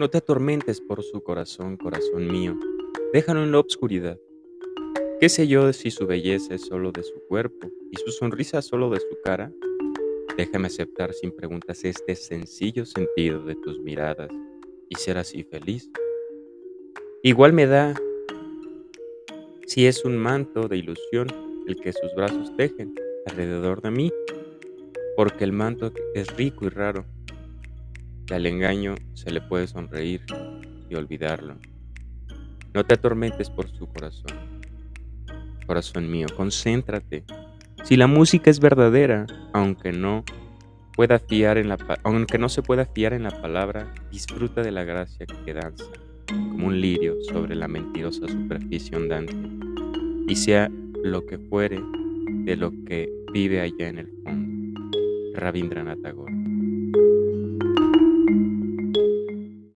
No te atormentes por su corazón, corazón mío, déjalo en la obscuridad. ¿Qué sé yo si su belleza es solo de su cuerpo y su sonrisa solo de su cara? Déjame aceptar sin preguntas este sencillo sentido de tus miradas y ser así feliz. Igual me da si es un manto de ilusión el que sus brazos tejen alrededor de mí, porque el manto es rico y raro. Al engaño se le puede sonreír y olvidarlo. No te atormentes por su corazón. Corazón mío, concéntrate. Si la música es verdadera, aunque no pueda fiar en la aunque no se pueda fiar en la palabra, disfruta de la gracia que danza como un lirio sobre la mentirosa superficie ondante, y sea lo que fuere de lo que vive allá en el fondo. Rabindranath Tagore.